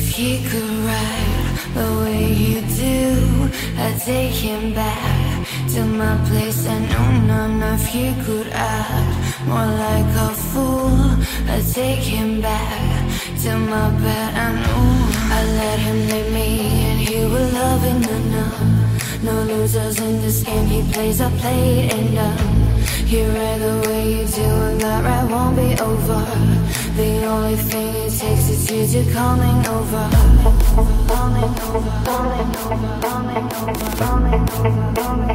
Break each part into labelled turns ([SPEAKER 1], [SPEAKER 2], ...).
[SPEAKER 1] he could ride the way you do, I'd take him back to my place. I know none of he could act more like a fool. I'd take him back to my bed. I know I let him lead me, and he will love it. No, losers in this game. He plays, I play, and um. You read the way you do and that right won't be over. The only thing it takes is you to coming over. Coming over, coming over, coming over, coming over, coming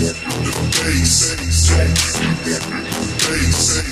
[SPEAKER 2] The bass. Don't bass.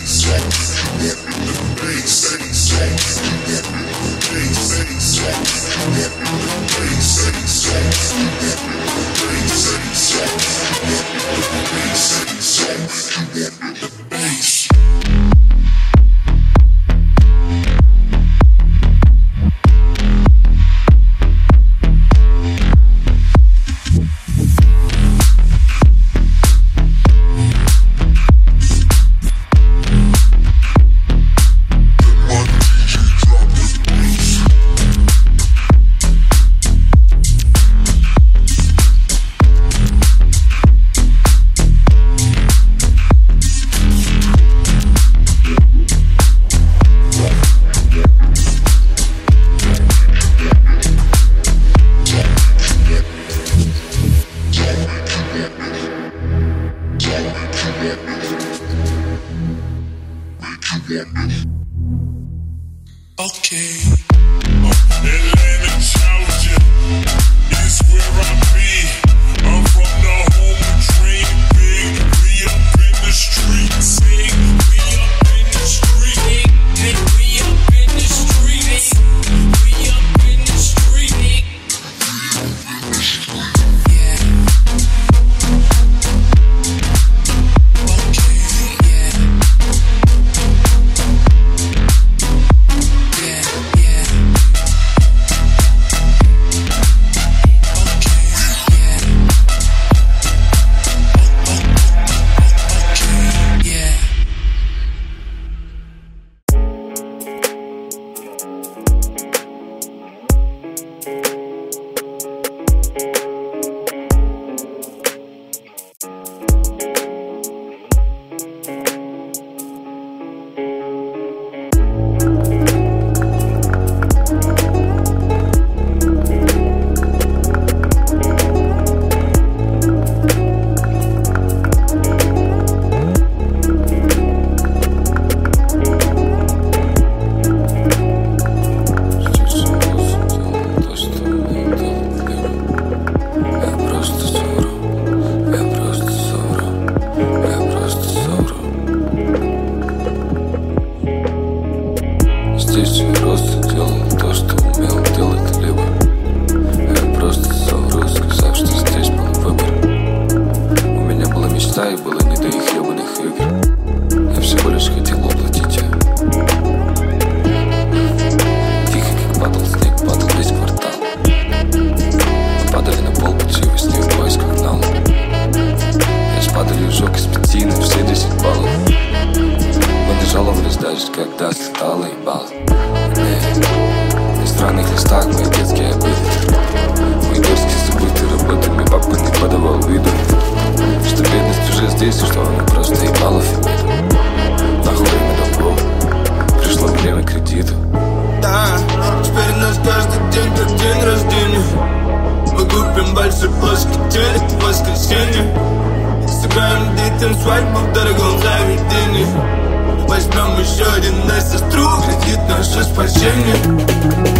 [SPEAKER 2] Еще один на сестру, кредит наше спасение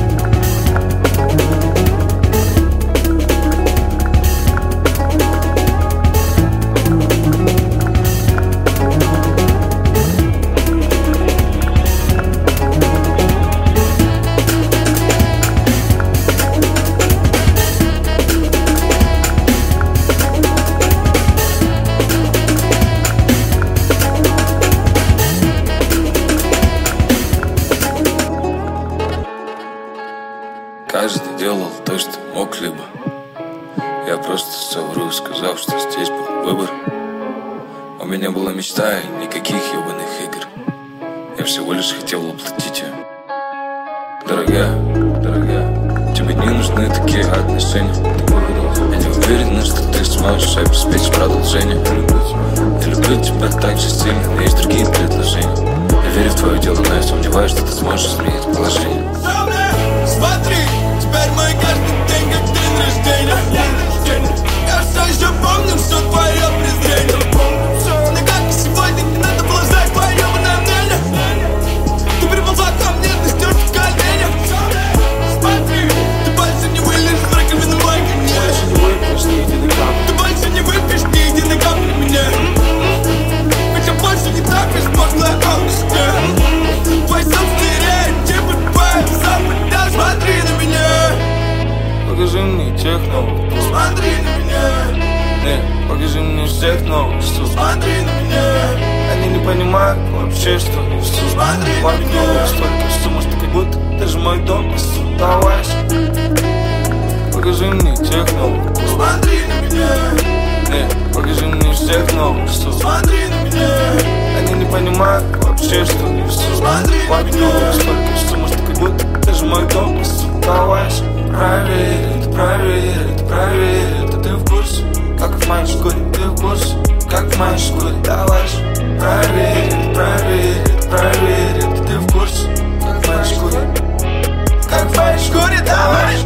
[SPEAKER 3] мечта никаких ебаных игр. Я всего лишь хотел воплотить ее Дорогая, дорогая Тебе не нужны такие отношения. Я не уверен, что ты сможешь обеспечить продолжение. Я люблю тебя так же сильно, но есть другие предложения. Я верю в твое дело, но я сомневаюсь, что ты сможешь изменить положение.
[SPEAKER 2] Смотри, Смотри на меня.
[SPEAKER 3] Не, покажи мне всех новых чувств
[SPEAKER 2] Смотри на меня.
[SPEAKER 3] Они не понимают вообще, что несу
[SPEAKER 2] Смотри на меня.
[SPEAKER 3] Столько сумм, что как будто даже мой дом Оставайся Покажи мне тех новых
[SPEAKER 2] Смотри на меня.
[SPEAKER 3] Не, покажи мне всех новых чувств
[SPEAKER 2] Смотри на меня.
[SPEAKER 3] Они не понимают вообще, что несу
[SPEAKER 2] Смотри на
[SPEAKER 3] Подумал
[SPEAKER 2] меня.
[SPEAKER 3] Столько что как будто даже мой дом Проверь. это, проверь это, проверь это Ты в курсе, как в моей шкуре Ты в курсе, как в моей шкуре это, проверь это, проверь это Ты в курсе, как в моей шкуре Как в моей шкуре, давай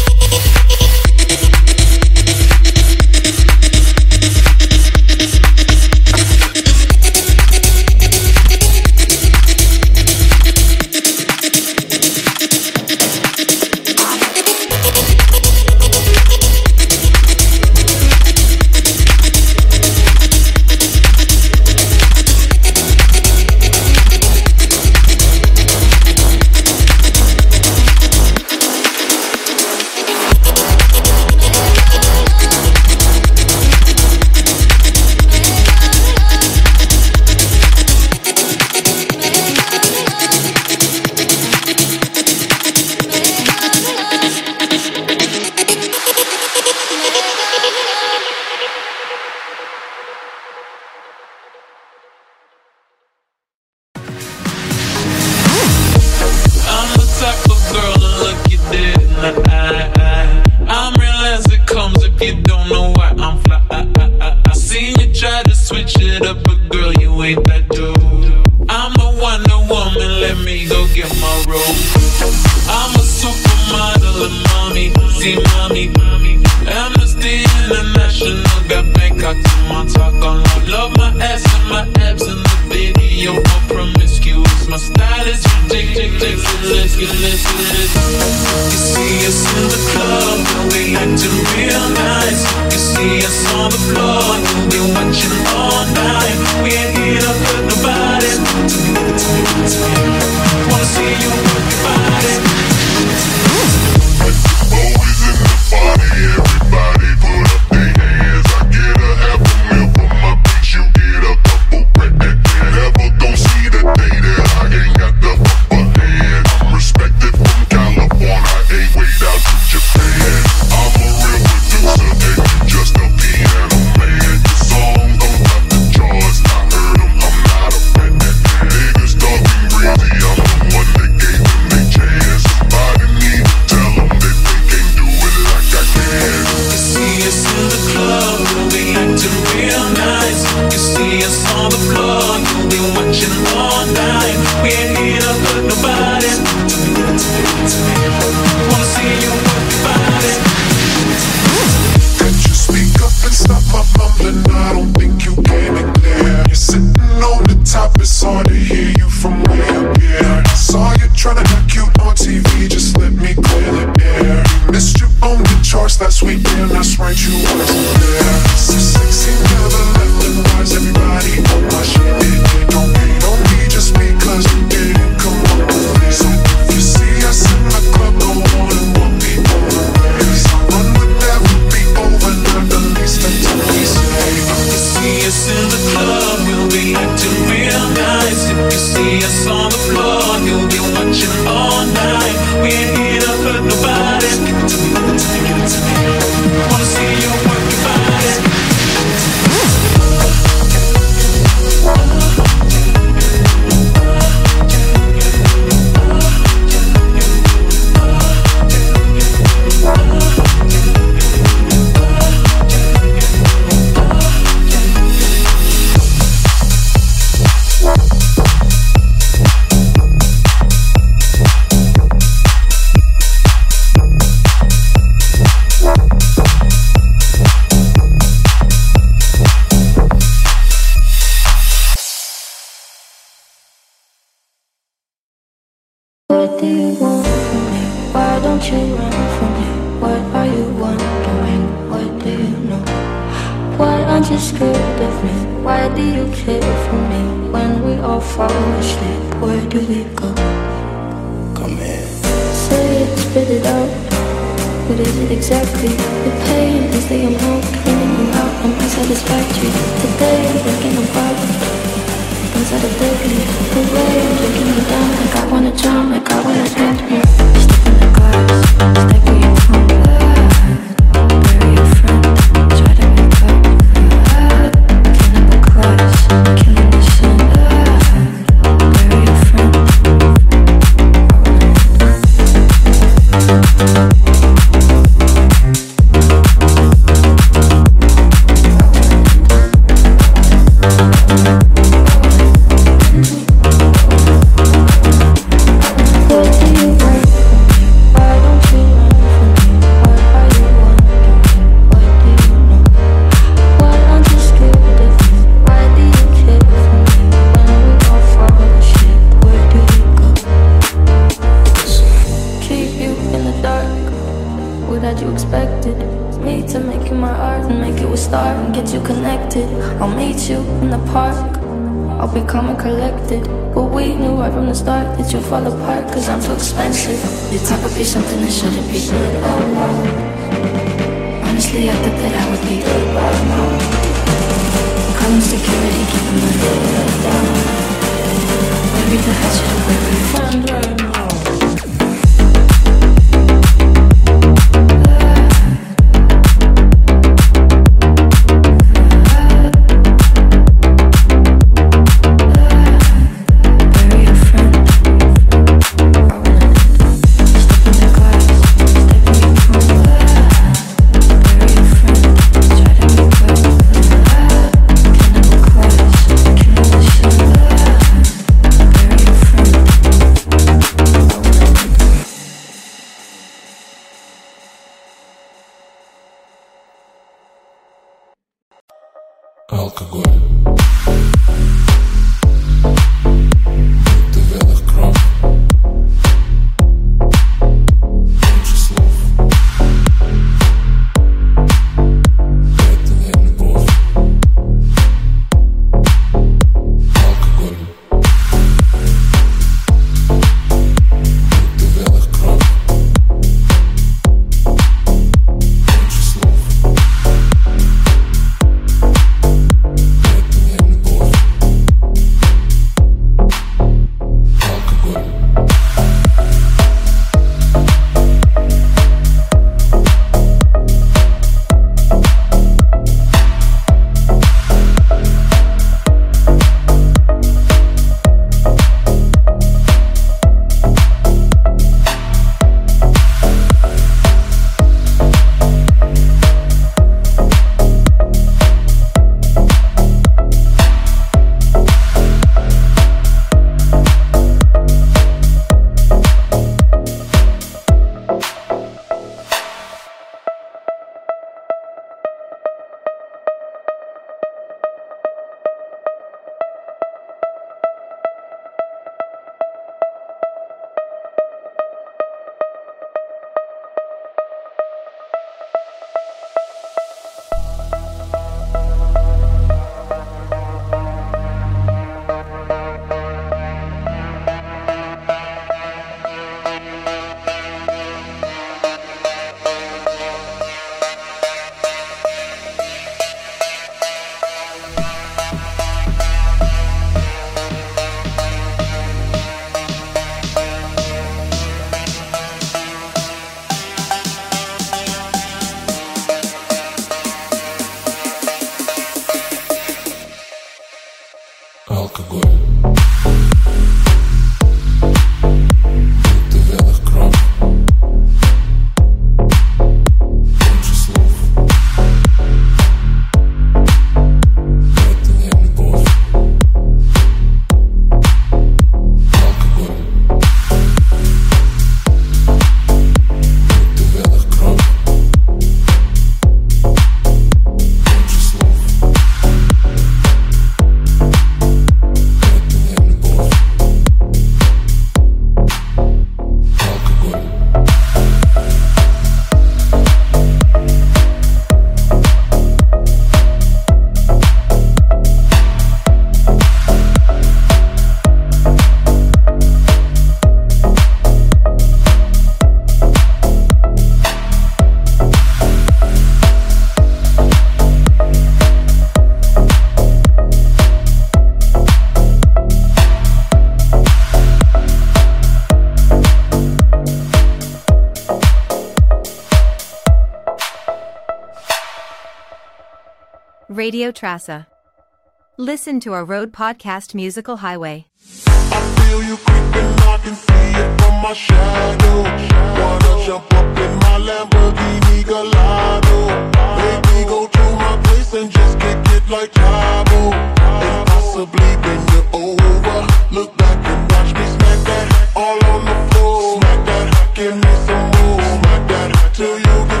[SPEAKER 4] possibly bend you over. Look back and watch me smack that all on the floor. Smack that, give me some more. Smack that till you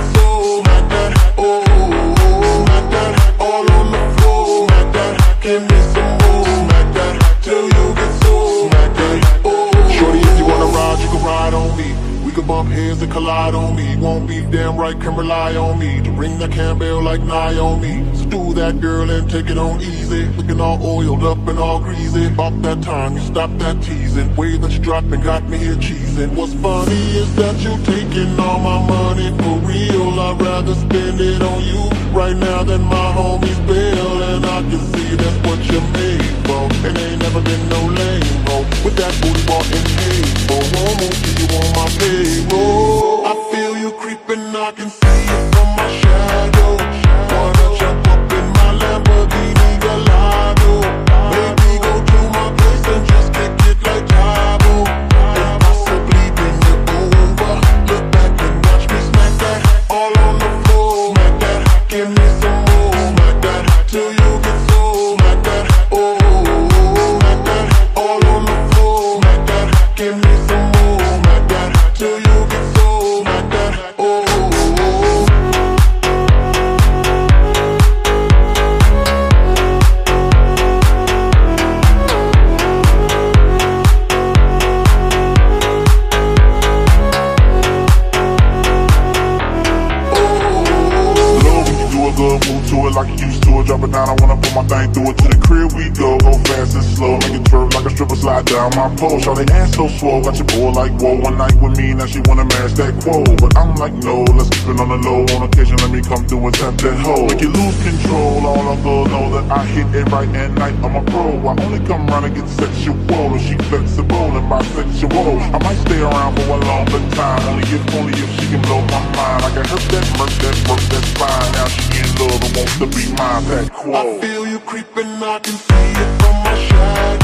[SPEAKER 4] bump heads and collide on me. Won't be damn right, can rely on me to bring that Campbell like Naomi. So do that, girl, and take it on easy. Looking all oiled up and all greasy. Bop that time, you stop that teasing. Way that you dropping got me here cheesing. What's funny is that you taking all my money for real. I'd rather spend it on you right now than my homies bill. And I can see that's what you're made for. And ain't never been no lame, bro. That booty and paid for. Won't move till you on my payroll. I feel you creeping, I can see it I'm a pro. I only come around and get sexual. And she flexible and bisexual. I might stay around for a longer time. Only if, only if she can blow my mind. I can hurt that, murk that, work that fine. Now she in love and wants to be mine. That quo. I feel you creeping, I can see it from my shadow.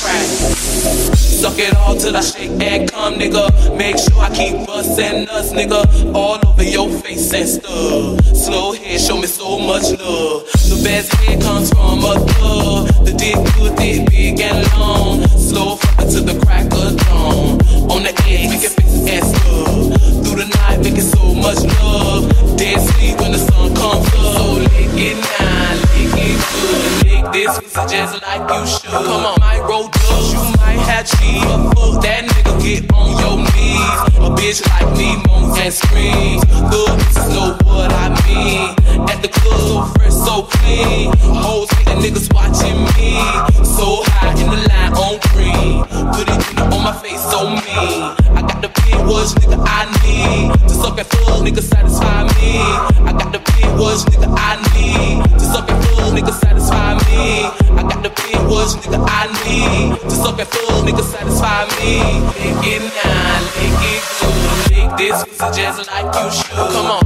[SPEAKER 5] Crack. Suck it all till I shake and come, nigga. Make sure I keep bustin' us, nigga. All over your face and stuff. Slow head, show me so much love. The best head comes from a thug. The dick good, thick, big and long. Slow fucking to the crack of dawn. On the edge, make it face and stuff. Through the night, making so much love. Dead sleep when the sun comes up. So lick it now, lick it good. This just like you should. Come on, might roll dubs, you might have cheese. But fuck that nigga, get on your knees. A bitch like me moans and screams. Good bitches know what I mean. At the club, so fresh, so clean. Hoes hating niggas watching me. So high in the line on green. Put it on my face, so mean. I got the was nigga I need. To suck and full, nigga satisfy me. I got the pin was nigga I need. To suck and full, nigga satisfy me. I got the pin was nigga I need. To suck and full, nigga satisfy me. Lick it now, lick it good. Lick this pussy just like you should. Come on.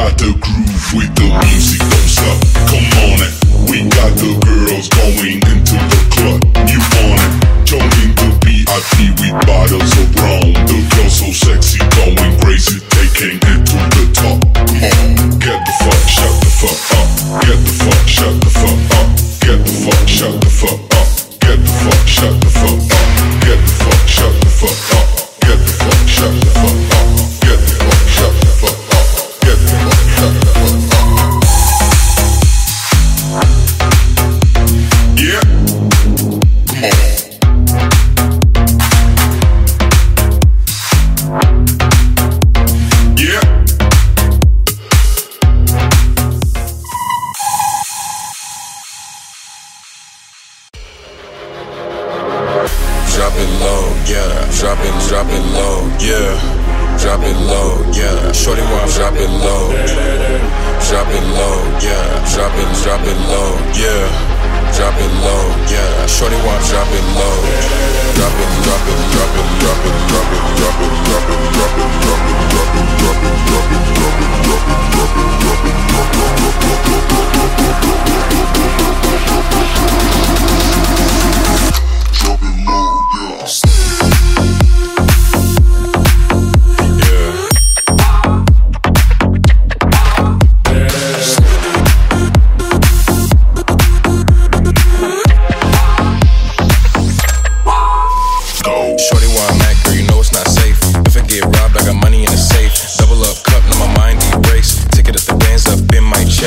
[SPEAKER 6] got the groove with the music thumbs up. Come on it, we got the girls going into the club. You want it? Joining the VIP with bottles of rum. The girls so sexy.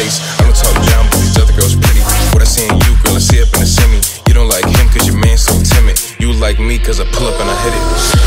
[SPEAKER 6] face. I don't talk down, but these other girls pretty. What I see in you, girl, I see up in the semi. You don't like
[SPEAKER 7] him
[SPEAKER 6] cause
[SPEAKER 7] your man's so timid. You like me cause I
[SPEAKER 8] pull up and I hit it.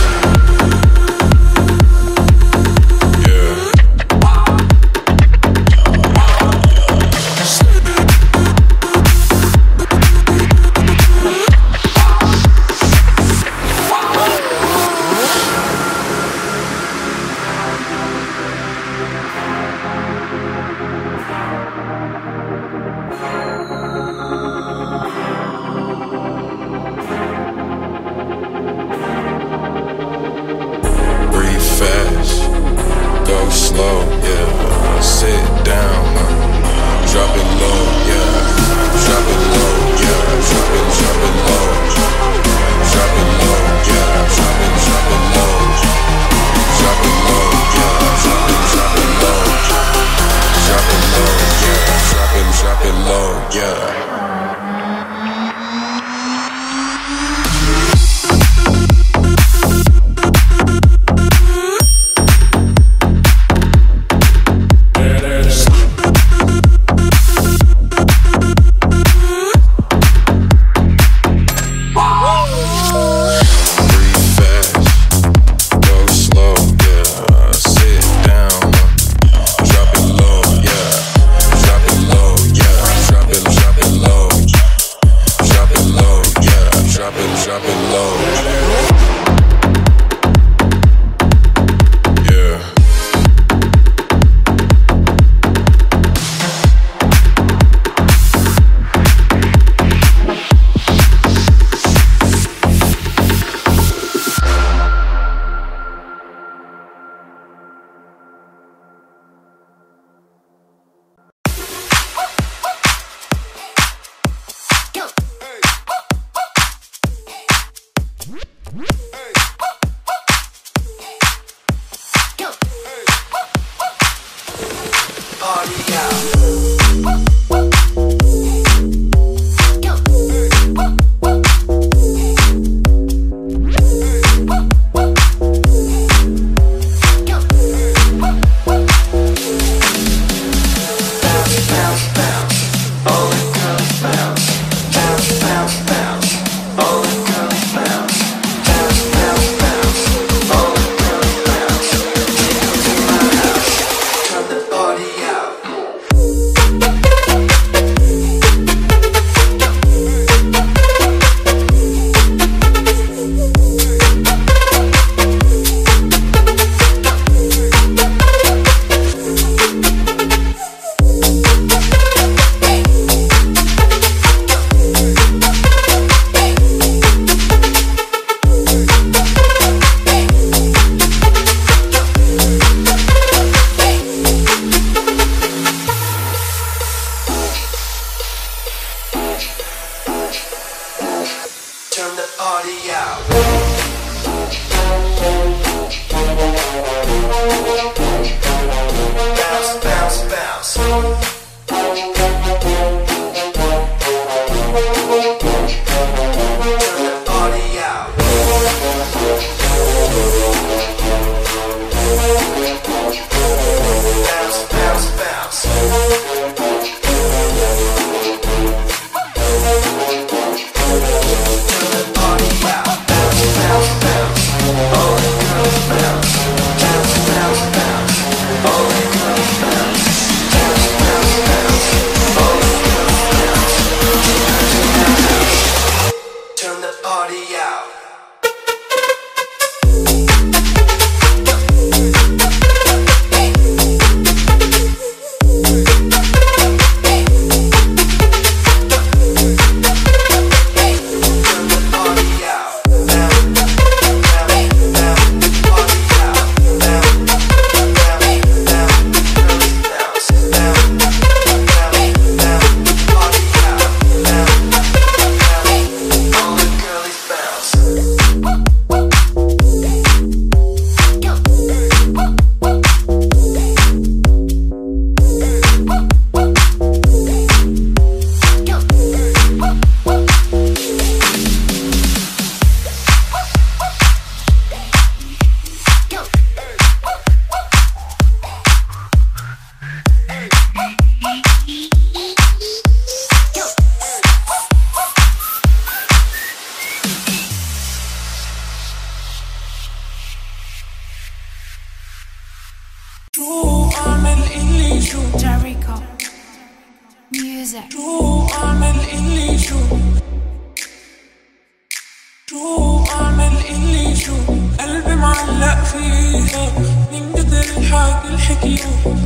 [SPEAKER 8] معلق
[SPEAKER 9] فيها من قدر الحاج الحكي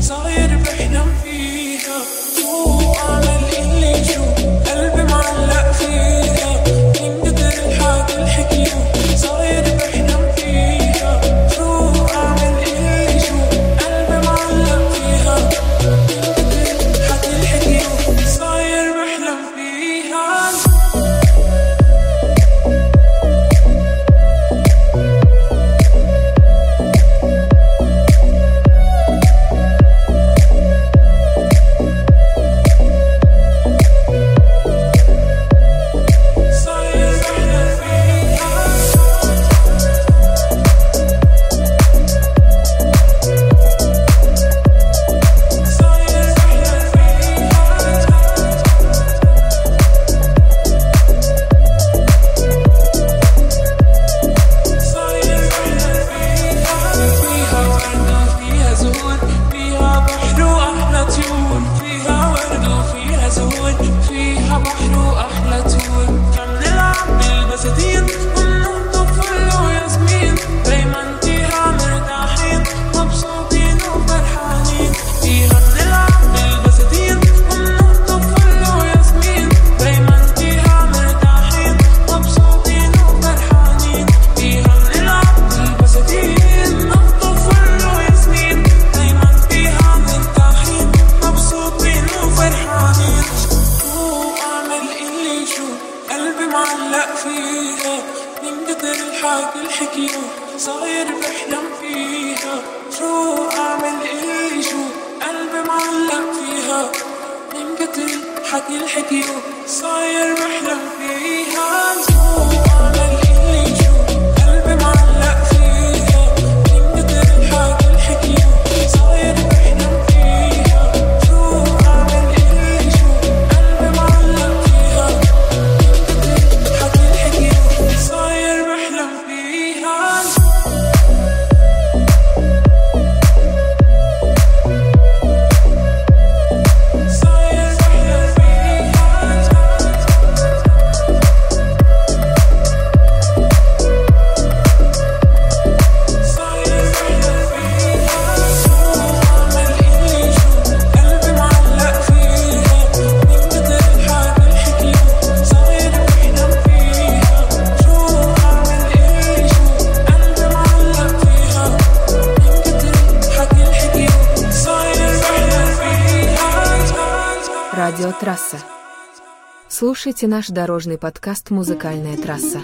[SPEAKER 9] صاير بحلم فيها. حاك الحكيم صغير بحلم فيها. شو أعمل إيه شو قلبي معلق فيها. من قتل حكي الحكيم صاير بحلم فيها. شو
[SPEAKER 8] أعمل إيه Слушайте наш дорожный подкаст «Музыкальная трасса».